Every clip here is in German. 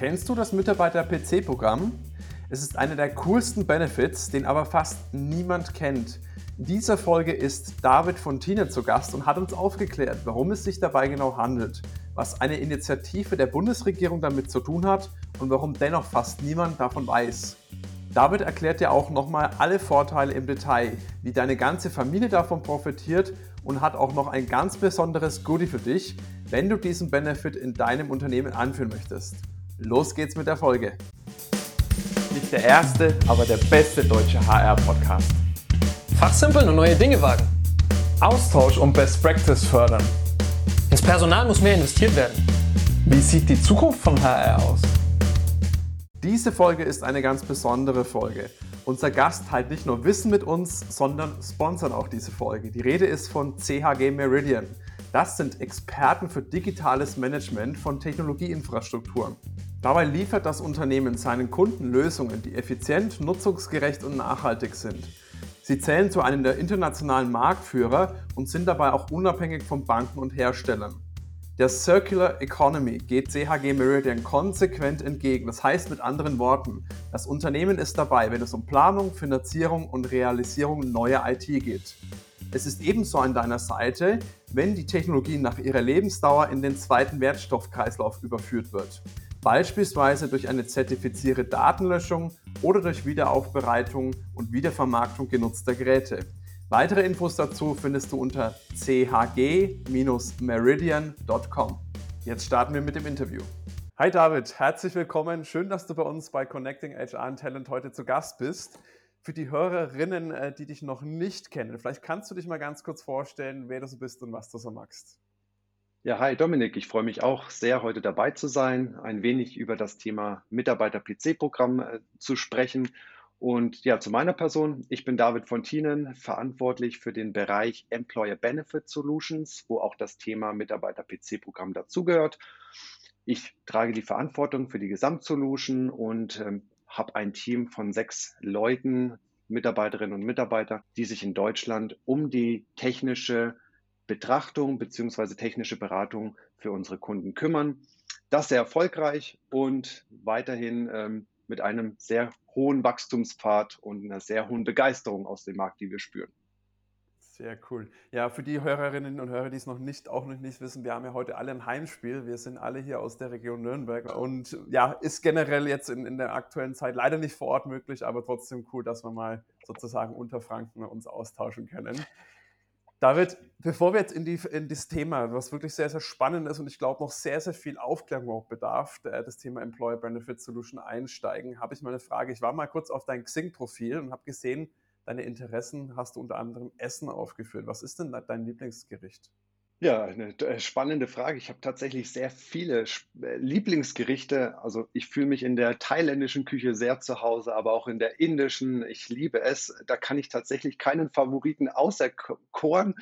Kennst du das Mitarbeiter-PC-Programm? Es ist einer der coolsten Benefits, den aber fast niemand kennt. In dieser Folge ist David von Tina zu Gast und hat uns aufgeklärt, warum es sich dabei genau handelt, was eine Initiative der Bundesregierung damit zu tun hat und warum dennoch fast niemand davon weiß. David erklärt dir auch nochmal alle Vorteile im Detail, wie deine ganze Familie davon profitiert und hat auch noch ein ganz besonderes Goodie für dich, wenn du diesen Benefit in deinem Unternehmen anführen möchtest. Los geht's mit der Folge. Nicht der erste, aber der beste deutsche HR-Podcast. Fachsimpeln und neue Dinge wagen. Austausch und Best Practice fördern. Ins Personal muss mehr investiert werden. Wie sieht die Zukunft von HR aus? Diese Folge ist eine ganz besondere Folge. Unser Gast teilt nicht nur Wissen mit uns, sondern sponsert auch diese Folge. Die Rede ist von CHG Meridian. Das sind Experten für digitales Management von Technologieinfrastrukturen. Dabei liefert das Unternehmen seinen Kunden Lösungen, die effizient, nutzungsgerecht und nachhaltig sind. Sie zählen zu einem der internationalen Marktführer und sind dabei auch unabhängig von Banken und Herstellern. Der Circular Economy geht CHG Meridian konsequent entgegen. Das heißt mit anderen Worten, das Unternehmen ist dabei, wenn es um Planung, Finanzierung und Realisierung neuer IT geht. Es ist ebenso an deiner Seite, wenn die Technologie nach ihrer Lebensdauer in den zweiten Wertstoffkreislauf überführt wird beispielsweise durch eine zertifizierte Datenlöschung oder durch Wiederaufbereitung und Wiedervermarktung genutzter Geräte. Weitere Infos dazu findest du unter chg-meridian.com. Jetzt starten wir mit dem Interview. Hi David, herzlich willkommen. Schön, dass du bei uns bei Connecting HR and Talent heute zu Gast bist. Für die Hörerinnen, äh, die dich noch nicht kennen, vielleicht kannst du dich mal ganz kurz vorstellen, wer du so bist und was du so magst. Ja, hi Dominik, ich freue mich auch sehr, heute dabei zu sein, ein wenig über das Thema Mitarbeiter-PC-Programm äh, zu sprechen. Und ja, zu meiner Person, ich bin David von Tienen, verantwortlich für den Bereich Employer Benefit Solutions, wo auch das Thema Mitarbeiter-PC-Programm dazugehört. Ich trage die Verantwortung für die Gesamtsolution und ähm, habe ein Team von sechs Leuten, Mitarbeiterinnen und Mitarbeiter, die sich in Deutschland um die technische Betrachtung bzw. technische Beratung für unsere Kunden kümmern. Das sehr erfolgreich und weiterhin ähm, mit einem sehr hohen Wachstumspfad und einer sehr hohen Begeisterung aus dem Markt, die wir spüren. Sehr cool. Ja, für die Hörerinnen und Hörer, die es noch nicht, auch noch nicht wissen, wir haben ja heute alle ein Heimspiel. Wir sind alle hier aus der Region Nürnberg und ja, ist generell jetzt in, in der aktuellen Zeit leider nicht vor Ort möglich, aber trotzdem cool, dass wir mal sozusagen unter Franken uns austauschen können. David, bevor wir jetzt in, die, in das Thema, was wirklich sehr, sehr spannend ist und ich glaube noch sehr, sehr viel Aufklärung auch bedarf, das Thema Employer Benefit Solution einsteigen, habe ich mal eine Frage. Ich war mal kurz auf dein Xing-Profil und habe gesehen, deine Interessen hast du unter anderem Essen aufgeführt. Was ist denn dein Lieblingsgericht? Ja, eine äh, spannende Frage. Ich habe tatsächlich sehr viele äh, Lieblingsgerichte. Also ich fühle mich in der thailändischen Küche sehr zu Hause, aber auch in der indischen. Ich liebe es. Da kann ich tatsächlich keinen Favoriten auserkoren.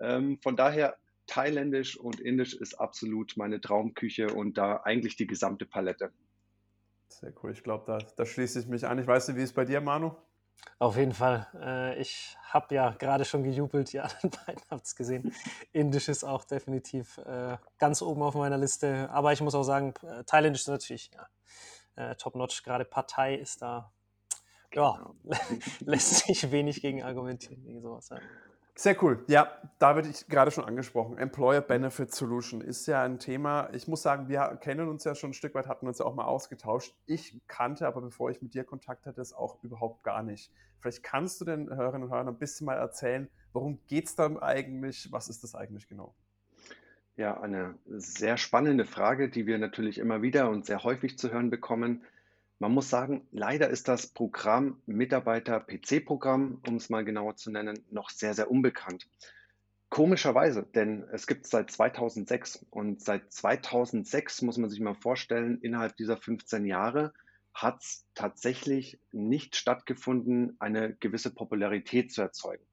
Ähm, von daher thailändisch und indisch ist absolut meine Traumküche und da eigentlich die gesamte Palette. Sehr cool. Ich glaube, da, da schließe ich mich an. Ich weiß nicht, wie es bei dir, Manu? Auf jeden Fall. Äh, ich habe ja gerade schon gejubelt, die anderen beiden habt es gesehen. Indisch ist auch definitiv äh, ganz oben auf meiner Liste. Aber ich muss auch sagen, äh, Thailändisch ist natürlich ja, top-notch. Gerade Partei ist da, ja, genau. lässt sich wenig gegen argumentieren, gegen sowas. Ja. Sehr cool. Ja, da wird ich gerade schon angesprochen. Employer Benefit Solution ist ja ein Thema. Ich muss sagen, wir kennen uns ja schon ein Stück weit, hatten uns ja auch mal ausgetauscht. Ich kannte aber, bevor ich mit dir Kontakt hatte, es auch überhaupt gar nicht. Vielleicht kannst du den Hörerinnen und Hörern ein bisschen mal erzählen, worum geht es dann eigentlich? Was ist das eigentlich genau? Ja, eine sehr spannende Frage, die wir natürlich immer wieder und sehr häufig zu hören bekommen. Man muss sagen, leider ist das Programm Mitarbeiter-PC-Programm, um es mal genauer zu nennen, noch sehr, sehr unbekannt. Komischerweise, denn es gibt es seit 2006 und seit 2006 muss man sich mal vorstellen, innerhalb dieser 15 Jahre hat es tatsächlich nicht stattgefunden, eine gewisse Popularität zu erzeugen.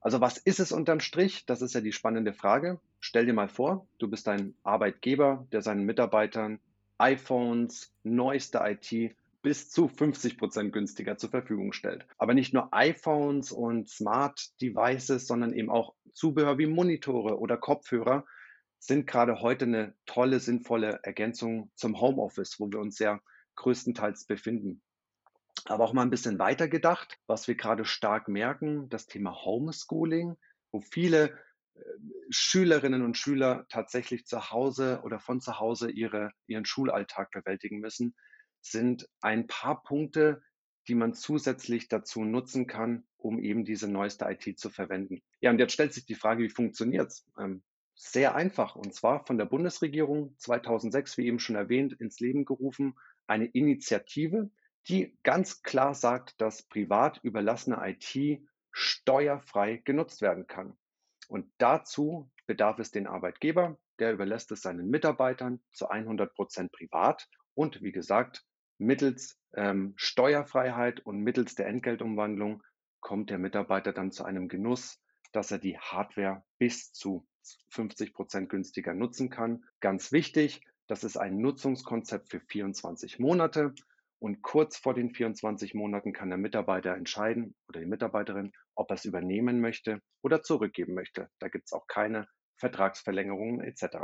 Also was ist es unterm Strich? Das ist ja die spannende Frage. Stell dir mal vor, du bist ein Arbeitgeber, der seinen Mitarbeitern iPhones, neueste IT bis zu 50 Prozent günstiger zur Verfügung stellt. Aber nicht nur iPhones und Smart Devices, sondern eben auch Zubehör wie Monitore oder Kopfhörer, sind gerade heute eine tolle, sinnvolle Ergänzung zum Homeoffice, wo wir uns ja größtenteils befinden. Aber auch mal ein bisschen weiter gedacht, was wir gerade stark merken, das Thema Homeschooling, wo viele Schülerinnen und Schüler tatsächlich zu Hause oder von zu Hause ihre, ihren Schulalltag bewältigen müssen, sind ein paar Punkte, die man zusätzlich dazu nutzen kann, um eben diese neueste IT zu verwenden. Ja, und jetzt stellt sich die Frage, wie funktioniert es? Ähm, sehr einfach, und zwar von der Bundesregierung 2006, wie eben schon erwähnt, ins Leben gerufen, eine Initiative, die ganz klar sagt, dass privat überlassene IT steuerfrei genutzt werden kann. Und dazu bedarf es den Arbeitgeber, der überlässt es seinen Mitarbeitern zu 100 Prozent privat und wie gesagt, mittels ähm, Steuerfreiheit und mittels der Entgeltumwandlung kommt der Mitarbeiter dann zu einem Genuss, dass er die Hardware bis zu 50 Prozent günstiger nutzen kann. Ganz wichtig, das ist ein Nutzungskonzept für 24 Monate. Und kurz vor den 24 Monaten kann der Mitarbeiter entscheiden oder die Mitarbeiterin, ob er es übernehmen möchte oder zurückgeben möchte. Da gibt es auch keine Vertragsverlängerungen etc.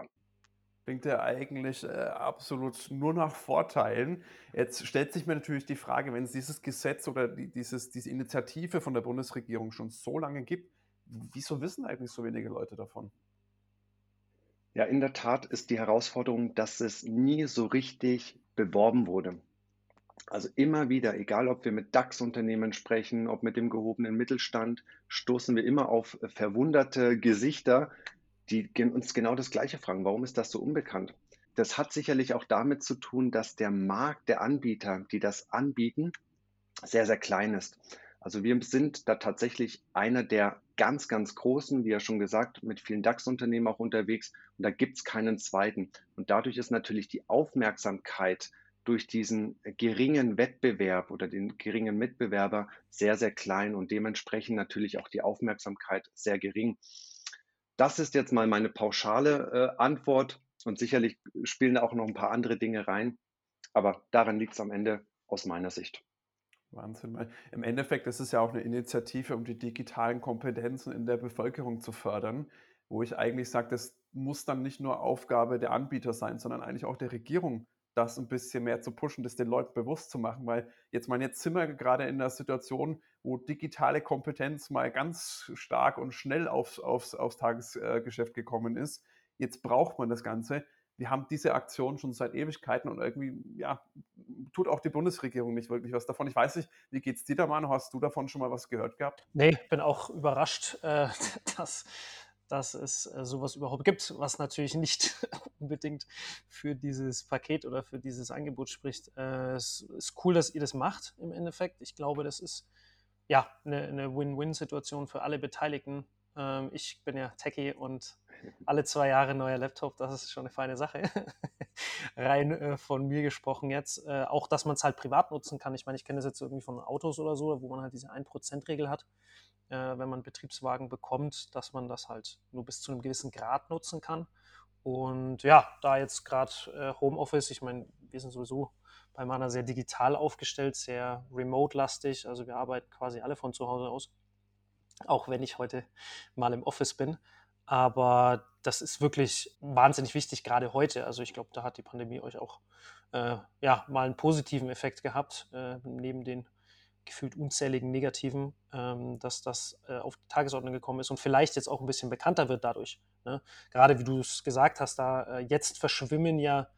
Klingt ja eigentlich äh, absolut nur nach Vorteilen. Jetzt stellt sich mir natürlich die Frage, wenn es dieses Gesetz oder die, dieses, diese Initiative von der Bundesregierung schon so lange gibt, wieso wissen eigentlich so wenige Leute davon? Ja, in der Tat ist die Herausforderung, dass es nie so richtig beworben wurde. Also immer wieder, egal ob wir mit DAX-Unternehmen sprechen, ob mit dem gehobenen Mittelstand, stoßen wir immer auf verwunderte Gesichter, die uns genau das Gleiche fragen. Warum ist das so unbekannt? Das hat sicherlich auch damit zu tun, dass der Markt der Anbieter, die das anbieten, sehr, sehr klein ist. Also wir sind da tatsächlich einer der ganz, ganz großen, wie ja schon gesagt, mit vielen DAX-Unternehmen auch unterwegs. Und da gibt es keinen zweiten. Und dadurch ist natürlich die Aufmerksamkeit durch diesen geringen Wettbewerb oder den geringen Mitbewerber sehr, sehr klein und dementsprechend natürlich auch die Aufmerksamkeit sehr gering. Das ist jetzt mal meine pauschale äh, Antwort und sicherlich spielen da auch noch ein paar andere Dinge rein, aber daran liegt es am Ende aus meiner Sicht. Wahnsinn. Im Endeffekt ist es ja auch eine Initiative, um die digitalen Kompetenzen in der Bevölkerung zu fördern, wo ich eigentlich sage, das muss dann nicht nur Aufgabe der Anbieter sein, sondern eigentlich auch der Regierung, das ein bisschen mehr zu pushen, das den Leuten bewusst zu machen, weil jetzt meine, jetzt sind wir gerade in einer Situation, wo digitale Kompetenz mal ganz stark und schnell aufs, aufs, aufs Tagesgeschäft gekommen ist. Jetzt braucht man das Ganze. Wir haben diese Aktion schon seit Ewigkeiten und irgendwie, ja, tut auch die Bundesregierung nicht wirklich was davon. Ich weiß nicht, wie geht es dir da, Mann? Hast du davon schon mal was gehört gehabt? Nee, bin auch überrascht, äh, dass dass es äh, sowas überhaupt gibt, was natürlich nicht unbedingt für dieses Paket oder für dieses Angebot spricht. Äh, es ist cool, dass ihr das macht im Endeffekt. Ich glaube, das ist ja eine, eine Win-Win-Situation für alle Beteiligten. Ähm, ich bin ja Techie und alle zwei Jahre neuer Laptop, das ist schon eine feine Sache. Rein äh, von mir gesprochen jetzt. Äh, auch, dass man es halt privat nutzen kann. Ich meine, ich kenne das jetzt irgendwie von Autos oder so, wo man halt diese 1%-Regel hat äh, wenn man einen Betriebswagen bekommt, dass man das halt nur bis zu einem gewissen Grad nutzen kann. Und ja, da jetzt gerade äh, Homeoffice, ich meine, wir sind sowieso bei Mana sehr digital aufgestellt, sehr remote-lastig. Also wir arbeiten quasi alle von zu Hause aus, auch wenn ich heute mal im Office bin. Aber das ist wirklich wahnsinnig wichtig, gerade heute. Also ich glaube, da hat die Pandemie euch auch äh, ja, mal einen positiven Effekt gehabt, äh, neben den gefühlt unzähligen Negativen, ähm, dass das äh, auf die Tagesordnung gekommen ist und vielleicht jetzt auch ein bisschen bekannter wird dadurch. Ne? Gerade wie du es gesagt hast, da äh, jetzt verschwimmen ja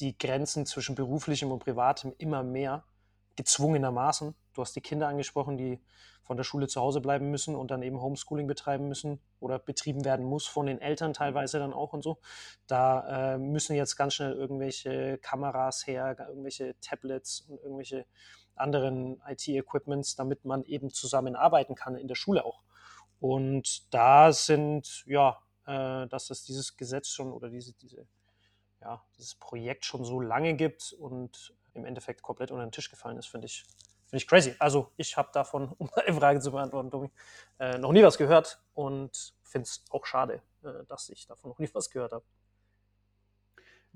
die Grenzen zwischen beruflichem und privatem immer mehr, gezwungenermaßen. Du hast die Kinder angesprochen, die von der Schule zu Hause bleiben müssen und dann eben Homeschooling betreiben müssen oder betrieben werden muss von den Eltern teilweise dann auch und so. Da äh, müssen jetzt ganz schnell irgendwelche Kameras her, irgendwelche Tablets und irgendwelche anderen IT-Equipments, damit man eben zusammenarbeiten kann in der Schule auch. Und da sind, ja, äh, dass es dieses Gesetz schon oder diese, diese, ja, dieses Projekt schon so lange gibt und im Endeffekt komplett unter den Tisch gefallen ist, finde ich, finde ich crazy. Also ich habe davon, um deine Frage zu beantworten, Domi, äh, noch nie was gehört und finde es auch schade, äh, dass ich davon noch nie was gehört habe.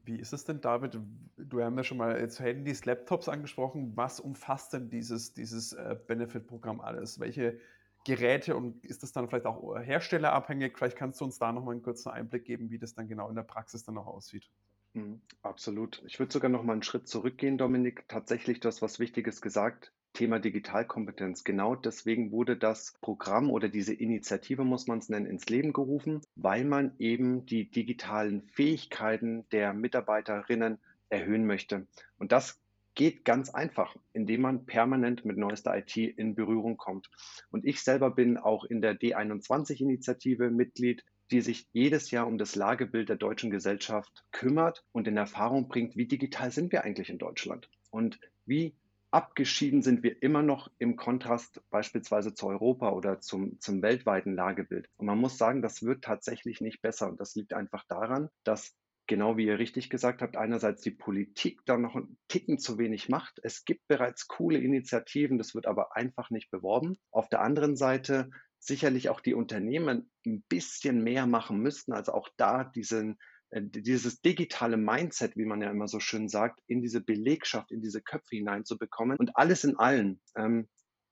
Wie ist es denn, David? Du hast ja schon mal jetzt Handys, Laptops angesprochen. Was umfasst denn dieses, dieses äh, Benefit-Programm alles? Welche Geräte und ist das dann vielleicht auch herstellerabhängig? Vielleicht kannst du uns da nochmal einen kurzen Einblick geben, wie das dann genau in der Praxis dann noch aussieht. Mhm, absolut. Ich würde sogar noch mal einen Schritt zurückgehen, Dominik. Tatsächlich, du hast was Wichtiges gesagt. Thema Digitalkompetenz. Genau deswegen wurde das Programm oder diese Initiative, muss man es nennen, ins Leben gerufen, weil man eben die digitalen Fähigkeiten der Mitarbeiterinnen erhöhen möchte. Und das geht ganz einfach, indem man permanent mit neuester IT in Berührung kommt. Und ich selber bin auch in der D21-Initiative Mitglied die sich jedes Jahr um das Lagebild der deutschen Gesellschaft kümmert und in Erfahrung bringt, wie digital sind wir eigentlich in Deutschland und wie abgeschieden sind wir immer noch im Kontrast beispielsweise zu Europa oder zum, zum weltweiten Lagebild. Und man muss sagen, das wird tatsächlich nicht besser. Und das liegt einfach daran, dass genau wie ihr richtig gesagt habt, einerseits die Politik da noch einen Ticken zu wenig macht. Es gibt bereits coole Initiativen, das wird aber einfach nicht beworben. Auf der anderen Seite sicherlich auch die Unternehmen ein bisschen mehr machen müssten, also auch da diesen, äh, dieses digitale Mindset, wie man ja immer so schön sagt, in diese Belegschaft, in diese Köpfe hineinzubekommen. Und alles in allen, ähm,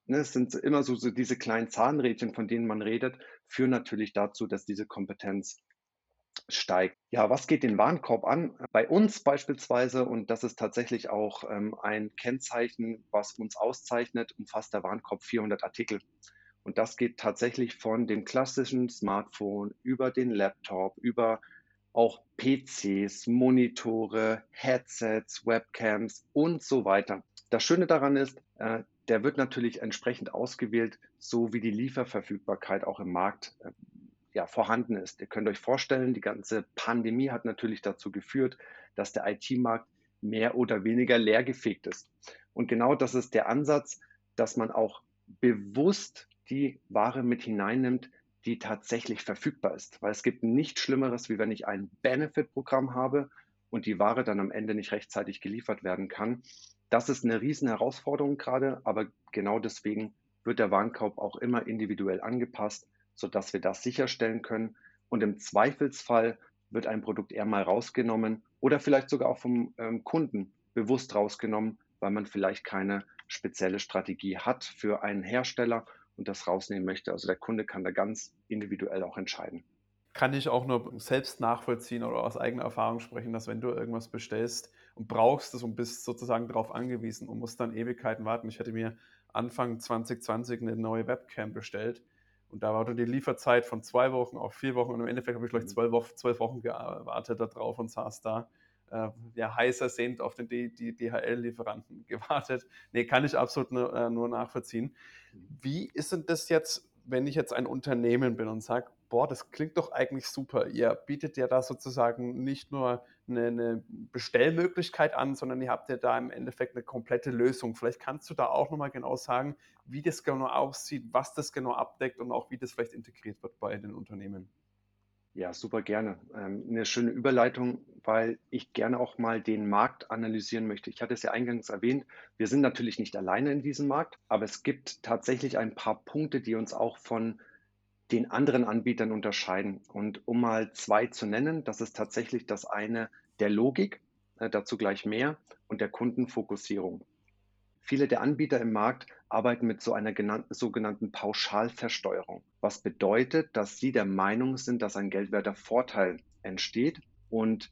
ne, es sind immer so, so diese kleinen Zahnrädchen, von denen man redet, führen natürlich dazu, dass diese Kompetenz steigt. Ja, was geht den Warenkorb an? Bei uns beispielsweise, und das ist tatsächlich auch ähm, ein Kennzeichen, was uns auszeichnet, umfasst der Warenkorb 400 Artikel. Und das geht tatsächlich von dem klassischen Smartphone über den Laptop, über auch PCs, Monitore, Headsets, Webcams und so weiter. Das Schöne daran ist, äh, der wird natürlich entsprechend ausgewählt, so wie die Lieferverfügbarkeit auch im Markt äh, ja, vorhanden ist. Ihr könnt euch vorstellen, die ganze Pandemie hat natürlich dazu geführt, dass der IT-Markt mehr oder weniger leergefegt ist. Und genau das ist der Ansatz, dass man auch bewusst die Ware mit hineinnimmt, die tatsächlich verfügbar ist. Weil es gibt nichts Schlimmeres, wie wenn ich ein Benefit-Programm habe und die Ware dann am Ende nicht rechtzeitig geliefert werden kann. Das ist eine riesen Herausforderung gerade, aber genau deswegen wird der Warenkauf auch immer individuell angepasst, sodass wir das sicherstellen können. Und im Zweifelsfall wird ein Produkt eher mal rausgenommen oder vielleicht sogar auch vom ähm, Kunden bewusst rausgenommen, weil man vielleicht keine spezielle Strategie hat für einen Hersteller und das rausnehmen möchte. Also der Kunde kann da ganz individuell auch entscheiden. Kann ich auch nur selbst nachvollziehen oder aus eigener Erfahrung sprechen, dass wenn du irgendwas bestellst und brauchst es und bist sozusagen darauf angewiesen und musst dann Ewigkeiten warten. Ich hätte mir Anfang 2020 eine neue Webcam bestellt und da war dann die Lieferzeit von zwei Wochen auf vier Wochen und im Endeffekt habe ich gleich zwölf Wochen, zwölf Wochen gewartet darauf und saß da äh, ja, heißer sehend auf den DHL-Lieferanten gewartet. Nee, kann ich absolut nur, äh, nur nachvollziehen. Wie ist denn das jetzt, wenn ich jetzt ein Unternehmen bin und sage, boah, das klingt doch eigentlich super. Ihr bietet ja da sozusagen nicht nur eine, eine, Bestellmöglichkeit an, sondern ihr habt ja da im Endeffekt eine komplette Lösung. Vielleicht kannst du da auch nochmal genau sagen, wie das genau aussieht, was das genau abdeckt und auch wie das vielleicht integriert wird bei den Unternehmen. Ja, super gerne. Ähm, eine schöne Überleitung, weil ich gerne auch mal den Markt analysieren möchte. Ich hatte es ja eingangs erwähnt, wir sind natürlich nicht alleine in diesem Markt, aber es gibt tatsächlich ein paar Punkte, die uns auch von den anderen Anbietern unterscheiden. Und um mal zwei zu nennen, das ist tatsächlich das eine der Logik, äh, dazu gleich mehr, und der Kundenfokussierung. Viele der Anbieter im Markt arbeiten mit so einer sogenannten Pauschalversteuerung, was bedeutet, dass sie der Meinung sind, dass ein geldwerter Vorteil entsteht. Und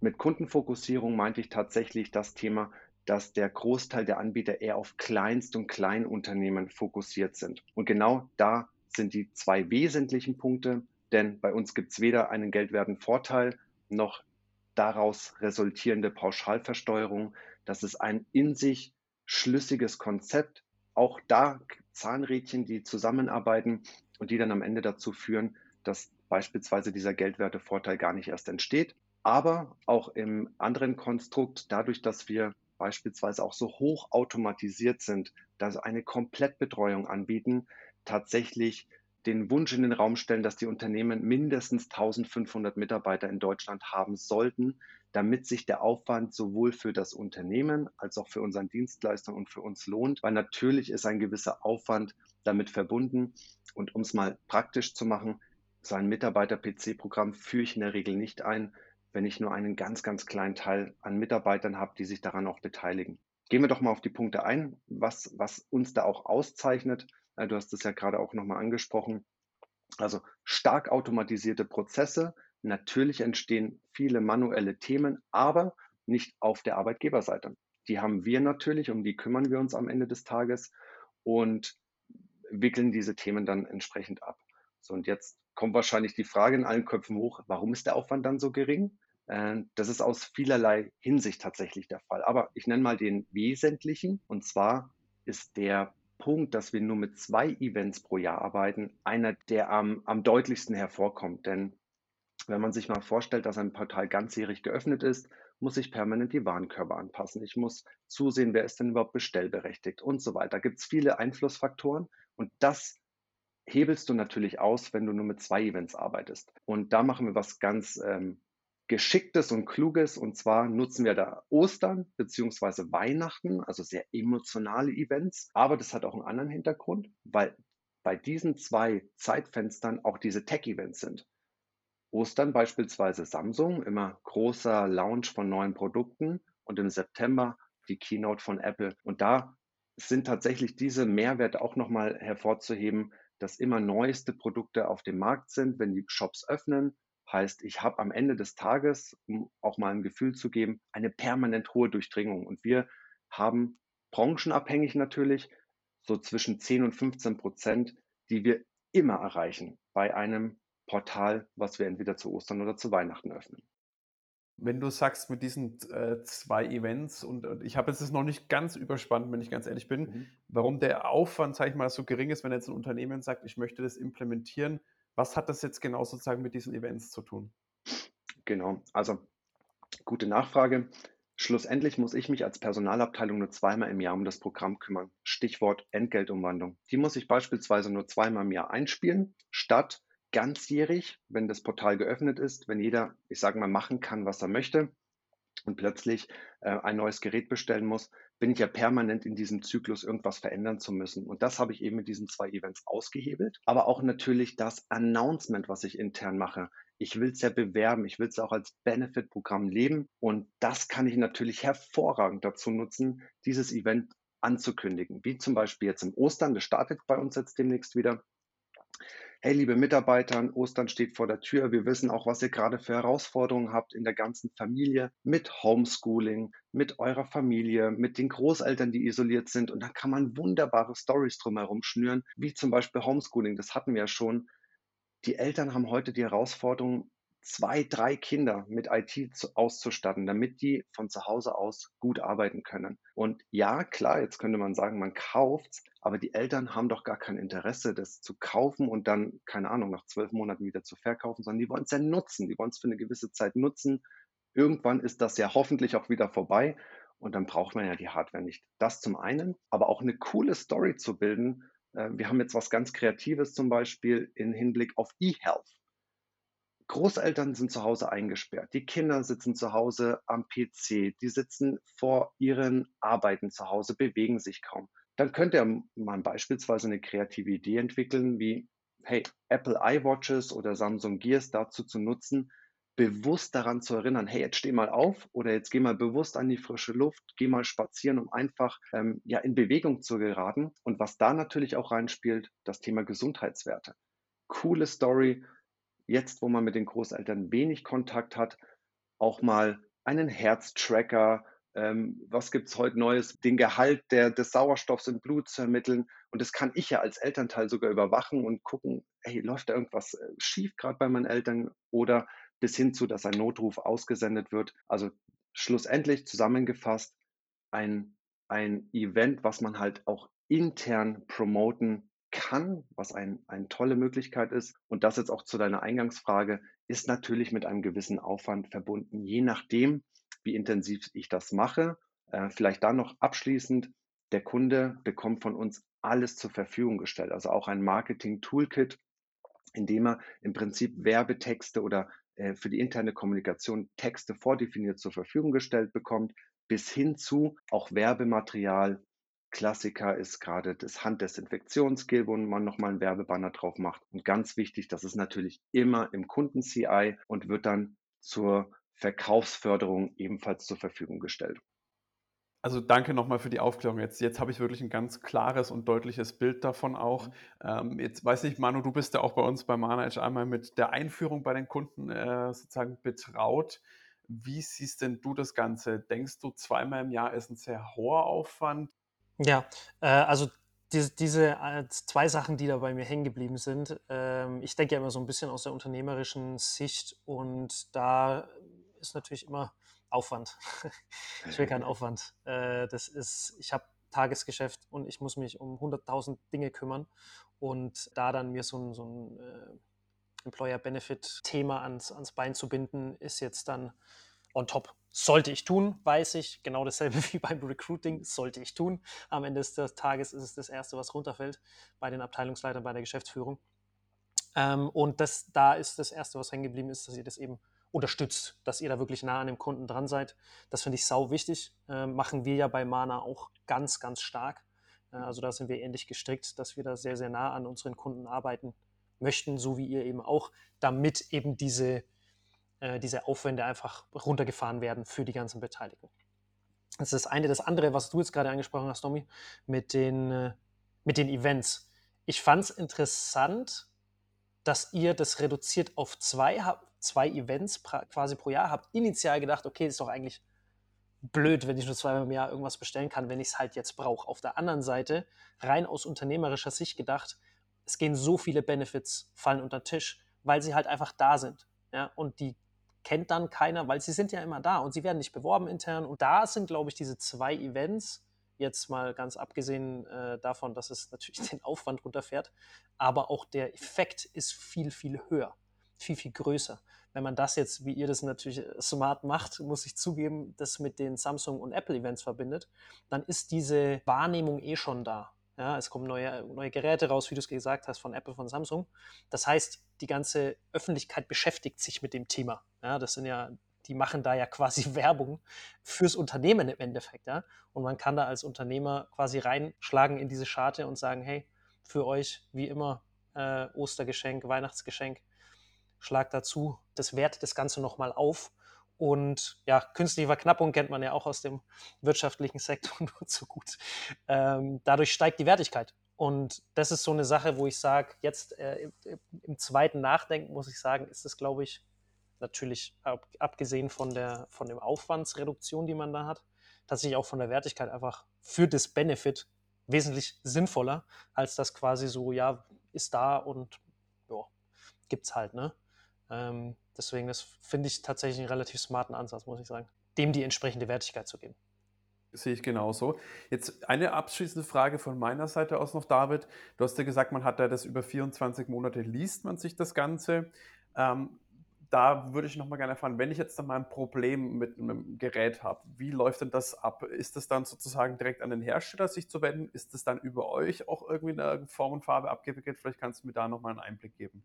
mit Kundenfokussierung meinte ich tatsächlich das Thema, dass der Großteil der Anbieter eher auf Kleinst- und Kleinunternehmen fokussiert sind. Und genau da sind die zwei wesentlichen Punkte, denn bei uns gibt es weder einen geldwerten Vorteil noch daraus resultierende Pauschalversteuerung. Das ist ein in sich schlüssiges Konzept. Auch da Zahnrädchen, die zusammenarbeiten und die dann am Ende dazu führen, dass beispielsweise dieser Geldwertevorteil gar nicht erst entsteht. Aber auch im anderen Konstrukt, dadurch, dass wir beispielsweise auch so hoch automatisiert sind, dass eine Komplettbetreuung anbieten, tatsächlich den Wunsch in den Raum stellen, dass die Unternehmen mindestens 1500 Mitarbeiter in Deutschland haben sollten, damit sich der Aufwand sowohl für das Unternehmen als auch für unseren Dienstleister und für uns lohnt, weil natürlich ist ein gewisser Aufwand damit verbunden. Und um es mal praktisch zu machen, so ein Mitarbeiter-PC-Programm führe ich in der Regel nicht ein, wenn ich nur einen ganz, ganz kleinen Teil an Mitarbeitern habe, die sich daran auch beteiligen. Gehen wir doch mal auf die Punkte ein, was, was uns da auch auszeichnet. Äh, du hast es ja gerade auch nochmal angesprochen. Also stark automatisierte Prozesse. Natürlich entstehen viele manuelle Themen, aber nicht auf der Arbeitgeberseite. Die haben wir natürlich, um die kümmern wir uns am Ende des Tages und wickeln diese Themen dann entsprechend ab. So, und jetzt kommt wahrscheinlich die Frage in allen Köpfen hoch, warum ist der Aufwand dann so gering? Äh, das ist aus vielerlei Hinsicht tatsächlich der Fall. Aber ich nenne mal den wesentlichen. Und zwar ist der Punkt, dass wir nur mit zwei Events pro Jahr arbeiten, einer, der am, am deutlichsten hervorkommt. Denn wenn man sich mal vorstellt, dass ein Portal ganzjährig geöffnet ist, muss ich permanent die Warenkörbe anpassen. Ich muss zusehen, wer ist denn überhaupt bestellberechtigt und so weiter. Da gibt es viele Einflussfaktoren und das hebelst du natürlich aus, wenn du nur mit zwei Events arbeitest. Und da machen wir was ganz ähm, Geschicktes und Kluges. Und zwar nutzen wir da Ostern beziehungsweise Weihnachten, also sehr emotionale Events. Aber das hat auch einen anderen Hintergrund, weil bei diesen zwei Zeitfenstern auch diese Tech-Events sind. Ostern beispielsweise Samsung, immer großer Launch von neuen Produkten und im September die Keynote von Apple. Und da sind tatsächlich diese Mehrwerte auch nochmal hervorzuheben, dass immer neueste Produkte auf dem Markt sind, wenn die Shops öffnen. Heißt, ich habe am Ende des Tages, um auch mal ein Gefühl zu geben, eine permanent hohe Durchdringung. Und wir haben branchenabhängig natürlich so zwischen 10 und 15 Prozent, die wir immer erreichen bei einem Portal, was wir entweder zu Ostern oder zu Weihnachten öffnen. Wenn du sagst, mit diesen äh, zwei Events, und, und ich habe jetzt noch nicht ganz überspannt, wenn ich ganz ehrlich bin, mhm. warum der Aufwand, sage ich mal, so gering ist, wenn jetzt ein Unternehmen sagt, ich möchte das implementieren, was hat das jetzt genau sozusagen mit diesen Events zu tun? Genau, also gute Nachfrage. Schlussendlich muss ich mich als Personalabteilung nur zweimal im Jahr um das Programm kümmern. Stichwort Entgeltumwandlung. Die muss ich beispielsweise nur zweimal im Jahr einspielen, statt ganzjährig, wenn das Portal geöffnet ist, wenn jeder, ich sage mal, machen kann, was er möchte und plötzlich äh, ein neues Gerät bestellen muss, bin ich ja permanent in diesem Zyklus, irgendwas verändern zu müssen. Und das habe ich eben mit diesen zwei Events ausgehebelt. Aber auch natürlich das Announcement, was ich intern mache. Ich will es ja bewerben, ich will es auch als Benefit-Programm leben. Und das kann ich natürlich hervorragend dazu nutzen, dieses Event anzukündigen. Wie zum Beispiel jetzt im Ostern, das startet bei uns jetzt demnächst wieder hey, liebe Mitarbeiter, Ostern steht vor der Tür. Wir wissen auch, was ihr gerade für Herausforderungen habt in der ganzen Familie mit Homeschooling, mit eurer Familie, mit den Großeltern, die isoliert sind. Und da kann man wunderbare Stories drumherum schnüren, wie zum Beispiel Homeschooling. Das hatten wir ja schon. Die Eltern haben heute die Herausforderung, zwei, drei Kinder mit IT zu, auszustatten, damit die von zu Hause aus gut arbeiten können. Und ja, klar, jetzt könnte man sagen, man kauft's, aber die Eltern haben doch gar kein Interesse, das zu kaufen und dann, keine Ahnung, nach zwölf Monaten wieder zu verkaufen, sondern die wollen es ja nutzen, die wollen es für eine gewisse Zeit nutzen. Irgendwann ist das ja hoffentlich auch wieder vorbei und dann braucht man ja die Hardware nicht. Das zum einen, aber auch eine coole Story zu bilden. Äh, wir haben jetzt was ganz Kreatives zum Beispiel in Hinblick auf E-Health. Großeltern sind zu Hause eingesperrt, die Kinder sitzen zu Hause am PC, die sitzen vor ihren Arbeiten zu Hause, bewegen sich kaum. Dann könnte man beispielsweise eine kreative Idee entwickeln, wie, hey, Apple iWatches oder Samsung Gears dazu zu nutzen, bewusst daran zu erinnern, hey, jetzt steh mal auf oder jetzt geh mal bewusst an die frische Luft, geh mal spazieren, um einfach ähm, ja in Bewegung zu geraten. Und was da natürlich auch reinspielt, das Thema Gesundheitswerte. Coole Story, jetzt, wo man mit den Großeltern wenig Kontakt hat, auch mal einen Herztracker, ähm, was gibt es heute Neues, den Gehalt der, des Sauerstoffs im Blut zu ermitteln. Und das kann ich ja als Elternteil sogar überwachen und gucken, hey, läuft da irgendwas äh, schief gerade bei meinen Eltern oder bis hin zu, dass ein Notruf ausgesendet wird. Also schlussendlich zusammengefasst ein, ein Event, was man halt auch intern promoten kann, was ein, eine tolle Möglichkeit ist. Und das jetzt auch zu deiner Eingangsfrage, ist natürlich mit einem gewissen Aufwand verbunden, je nachdem, wie intensiv ich das mache. Äh, vielleicht da noch abschließend, der Kunde bekommt von uns alles zur Verfügung gestellt, also auch ein Marketing-Toolkit, in dem er im Prinzip Werbetexte oder äh, für die interne Kommunikation Texte vordefiniert zur Verfügung gestellt bekommt, bis hin zu auch Werbematerial, Klassiker ist gerade das Handdesinfektionsgel, wo man nochmal einen Werbebanner drauf macht. Und ganz wichtig, das ist natürlich immer im Kunden-CI und wird dann zur Verkaufsförderung ebenfalls zur Verfügung gestellt. Also danke nochmal für die Aufklärung. Jetzt, jetzt habe ich wirklich ein ganz klares und deutliches Bild davon auch. Mhm. Ähm, jetzt weiß ich, Manu, du bist ja auch bei uns bei Manage einmal mit der Einführung bei den Kunden äh, sozusagen betraut. Wie siehst denn du das Ganze? Denkst du, zweimal im Jahr ist ein sehr hoher Aufwand? Ja, äh, also diese, diese äh, zwei Sachen, die da bei mir hängen geblieben sind. Ähm, ich denke ja immer so ein bisschen aus der unternehmerischen Sicht und da ist natürlich immer Aufwand. ich will keinen Aufwand. Äh, das ist, ich habe Tagesgeschäft und ich muss mich um 100.000 Dinge kümmern und da dann mir so ein, so ein äh, Employer Benefit Thema ans, ans Bein zu binden, ist jetzt dann on top. Sollte ich tun, weiß ich. Genau dasselbe wie beim Recruiting, sollte ich tun. Am Ende des Tages ist es das Erste, was runterfällt bei den Abteilungsleitern, bei der Geschäftsführung. Ähm, und das, da ist das Erste, was hängen geblieben ist, dass ihr das eben unterstützt, dass ihr da wirklich nah an dem Kunden dran seid. Das finde ich sau wichtig. Äh, machen wir ja bei Mana auch ganz, ganz stark. Äh, also da sind wir ähnlich gestrickt, dass wir da sehr, sehr nah an unseren Kunden arbeiten möchten, so wie ihr eben auch, damit eben diese, äh, diese Aufwände einfach runtergefahren werden für die ganzen Beteiligten. Das ist das eine. Das andere, was du jetzt gerade angesprochen hast, Domi, mit den, äh, mit den Events. Ich fand es interessant, dass ihr das reduziert auf zwei habt zwei Events quasi pro Jahr, habe initial gedacht, okay, ist doch eigentlich blöd, wenn ich nur zweimal im Jahr irgendwas bestellen kann, wenn ich es halt jetzt brauche. Auf der anderen Seite, rein aus unternehmerischer Sicht gedacht, es gehen so viele Benefits, fallen unter den Tisch, weil sie halt einfach da sind. Ja, und die kennt dann keiner, weil sie sind ja immer da und sie werden nicht beworben intern. Und da sind, glaube ich, diese zwei Events, jetzt mal ganz abgesehen äh, davon, dass es natürlich den Aufwand runterfährt, aber auch der Effekt ist viel, viel höher viel, viel größer. Wenn man das jetzt, wie ihr das natürlich äh, smart macht, muss ich zugeben, das mit den Samsung und Apple Events verbindet, dann ist diese Wahrnehmung eh schon da. Ja, es kommen neue, neue Geräte raus, wie du es gesagt hast, von Apple, von Samsung. Das heißt, die ganze Öffentlichkeit beschäftigt sich mit dem Thema. Ja, das sind ja, die machen da ja quasi Werbung fürs Unternehmen im Endeffekt. Ja? Und man kann da als Unternehmer quasi reinschlagen in diese Scharte und sagen, hey, für euch wie immer äh, Ostergeschenk, Weihnachtsgeschenk, Schlag dazu, das wertet das Ganze nochmal auf. Und ja, künstliche Verknappung kennt man ja auch aus dem wirtschaftlichen Sektor nur zu gut. Ähm, dadurch steigt die Wertigkeit. Und das ist so eine Sache, wo ich sage, jetzt äh, im zweiten Nachdenken muss ich sagen, ist es, glaube ich, natürlich ab, abgesehen von der von dem Aufwandsreduktion, die man da hat, tatsächlich auch von der Wertigkeit einfach für das Benefit wesentlich sinnvoller, als das quasi so, ja, ist da und ja, gibt's halt, ne? Ähm, deswegen, das finde ich tatsächlich einen relativ smarten Ansatz, muss ich sagen, dem die entsprechende Wertigkeit zu geben. Sehe ich genauso. Jetzt eine abschließende Frage von meiner Seite aus noch, David. Du hast ja gesagt, man hat da das über 24 Monate, liest man sich das Ganze. Ähm, da würde ich noch mal gerne erfahren, wenn ich jetzt dann mal ein Problem mit einem Gerät habe, wie läuft denn das ab? Ist es dann sozusagen direkt an den Hersteller sich zu wenden? Ist es dann über euch auch irgendwie in einer Form und Farbe abgewickelt? Vielleicht kannst du mir da noch mal einen Einblick geben.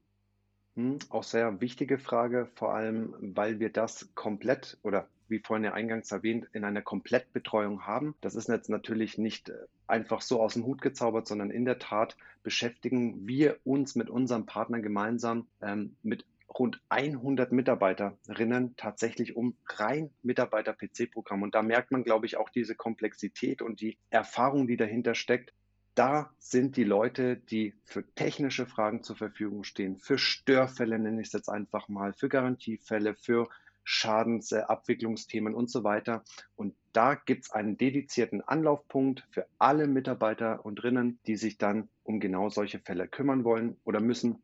Hm, auch sehr wichtige Frage, vor allem, weil wir das komplett oder wie vorhin ja eingangs erwähnt, in einer Komplettbetreuung haben. Das ist jetzt natürlich nicht äh, einfach so aus dem Hut gezaubert, sondern in der Tat beschäftigen wir uns mit unserem Partner gemeinsam ähm, mit rund 100 Mitarbeiterinnen tatsächlich um rein Mitarbeiter-PC-Programm. Und da merkt man, glaube ich, auch diese Komplexität und die Erfahrung, die dahinter steckt, da sind die Leute, die für technische Fragen zur Verfügung stehen, für Störfälle nenne ich es jetzt einfach mal, für Garantiefälle, für Schadensabwicklungsthemen und so weiter. Und da gibt es einen dedizierten Anlaufpunkt für alle Mitarbeiter und Rinnen, die sich dann um genau solche Fälle kümmern wollen oder müssen.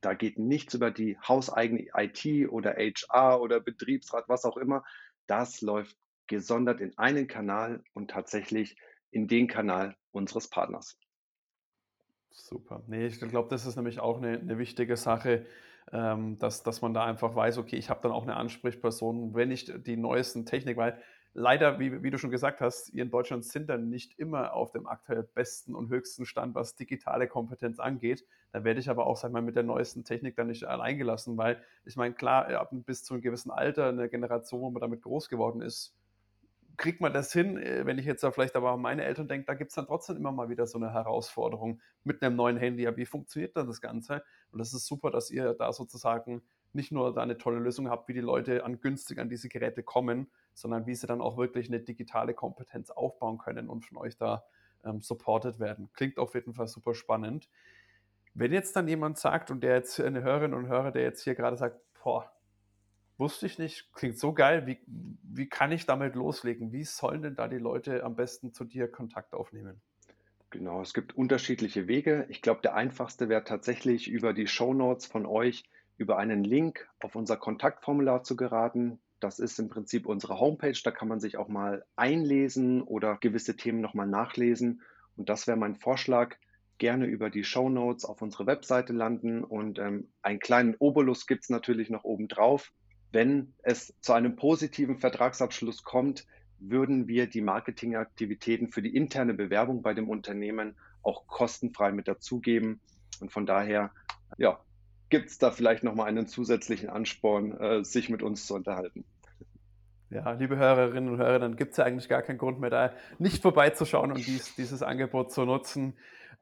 Da geht nichts über die hauseigene IT oder HR oder Betriebsrat, was auch immer. Das läuft gesondert in einen Kanal und tatsächlich in den Kanal unseres Partners. Super. Nee, ich glaube, das ist nämlich auch eine, eine wichtige Sache, ähm, dass, dass man da einfach weiß, okay, ich habe dann auch eine Ansprechperson, wenn ich die neuesten Technik, weil leider, wie, wie du schon gesagt hast, ihr in Deutschland sind dann nicht immer auf dem aktuell besten und höchsten Stand, was digitale Kompetenz angeht. Da werde ich aber auch, sag mal, mit der neuesten Technik dann nicht allein gelassen, weil ich meine, klar, ab bis zu einem gewissen Alter, eine Generation, wo man damit groß geworden ist, kriegt man das hin? Äh, wenn ich jetzt da vielleicht aber an meine Eltern denke, da gibt es dann trotzdem immer mal wieder so eine Herausforderung mit einem neuen Handy. Ja, wie funktioniert dann das Ganze? Und das ist super, dass ihr da sozusagen nicht nur da eine tolle Lösung habt, wie die Leute an günstig an diese Geräte kommen, sondern wie sie dann auch wirklich eine digitale Kompetenz aufbauen können und von euch da ähm, supported werden. Klingt auf jeden Fall super spannend. Wenn jetzt dann jemand sagt und der jetzt eine Hörerin und Hörer, der jetzt hier gerade sagt, boah, wusste ich nicht, klingt so geil, wie, wie kann ich damit loslegen? Wie sollen denn da die Leute am besten zu dir Kontakt aufnehmen? Genau, es gibt unterschiedliche Wege. Ich glaube, der einfachste wäre tatsächlich über die Show Notes von euch über einen Link auf unser Kontaktformular zu geraten. Das ist im Prinzip unsere Homepage. Da kann man sich auch mal einlesen oder gewisse Themen nochmal nachlesen. Und das wäre mein Vorschlag. Gerne über die Show Notes auf unsere Webseite landen. Und ähm, einen kleinen Obolus gibt es natürlich noch oben drauf. Wenn es zu einem positiven Vertragsabschluss kommt, würden wir die Marketingaktivitäten für die interne Bewerbung bei dem Unternehmen auch kostenfrei mit dazugeben. Und von daher, ja, gibt es da vielleicht nochmal einen zusätzlichen Ansporn, äh, sich mit uns zu unterhalten. Ja, liebe Hörerinnen und Hörer, dann gibt es ja eigentlich gar keinen Grund mehr, da nicht vorbeizuschauen und dies, dieses Angebot zu nutzen.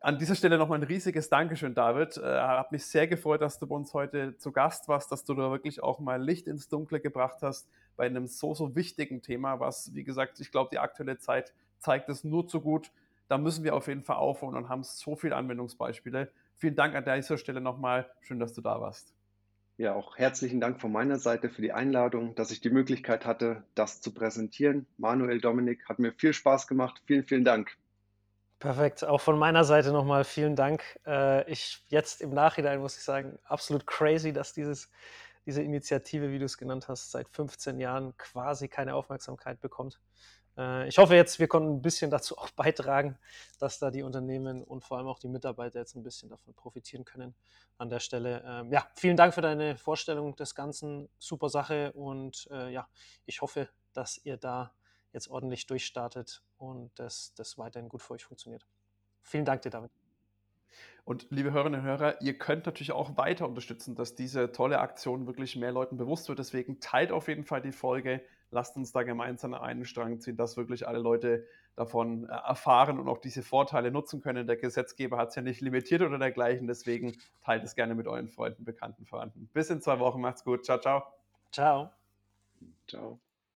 An dieser Stelle nochmal ein riesiges Dankeschön, David. Äh, hat mich sehr gefreut, dass du bei uns heute zu Gast warst, dass du da wirklich auch mal Licht ins Dunkle gebracht hast bei einem so, so wichtigen Thema, was, wie gesagt, ich glaube, die aktuelle Zeit zeigt es nur zu gut. Da müssen wir auf jeden Fall aufholen und haben so viele Anwendungsbeispiele. Vielen Dank an dieser Stelle nochmal. Schön, dass du da warst. Ja, auch herzlichen Dank von meiner Seite für die Einladung, dass ich die Möglichkeit hatte, das zu präsentieren. Manuel Dominik hat mir viel Spaß gemacht. Vielen, vielen Dank. Perfekt. Auch von meiner Seite nochmal vielen Dank. Äh, ich jetzt im Nachhinein muss ich sagen, absolut crazy, dass dieses, diese Initiative, wie du es genannt hast, seit 15 Jahren quasi keine Aufmerksamkeit bekommt. Äh, ich hoffe jetzt, wir konnten ein bisschen dazu auch beitragen, dass da die Unternehmen und vor allem auch die Mitarbeiter jetzt ein bisschen davon profitieren können an der Stelle. Ähm, ja, vielen Dank für deine Vorstellung des Ganzen. Super Sache und äh, ja, ich hoffe, dass ihr da jetzt ordentlich durchstartet und dass das weiterhin gut für euch funktioniert. Vielen Dank dir, David. Und liebe Hörerinnen und Hörer, ihr könnt natürlich auch weiter unterstützen, dass diese tolle Aktion wirklich mehr Leuten bewusst wird. Deswegen teilt auf jeden Fall die Folge. Lasst uns da gemeinsam einen Strang ziehen, dass wirklich alle Leute davon äh, erfahren und auch diese Vorteile nutzen können. Der Gesetzgeber hat es ja nicht limitiert oder dergleichen. Deswegen teilt es gerne mit euren Freunden, Bekannten, Verwandten. Bis in zwei Wochen. Macht's gut. Ciao, ciao. Ciao. Ciao.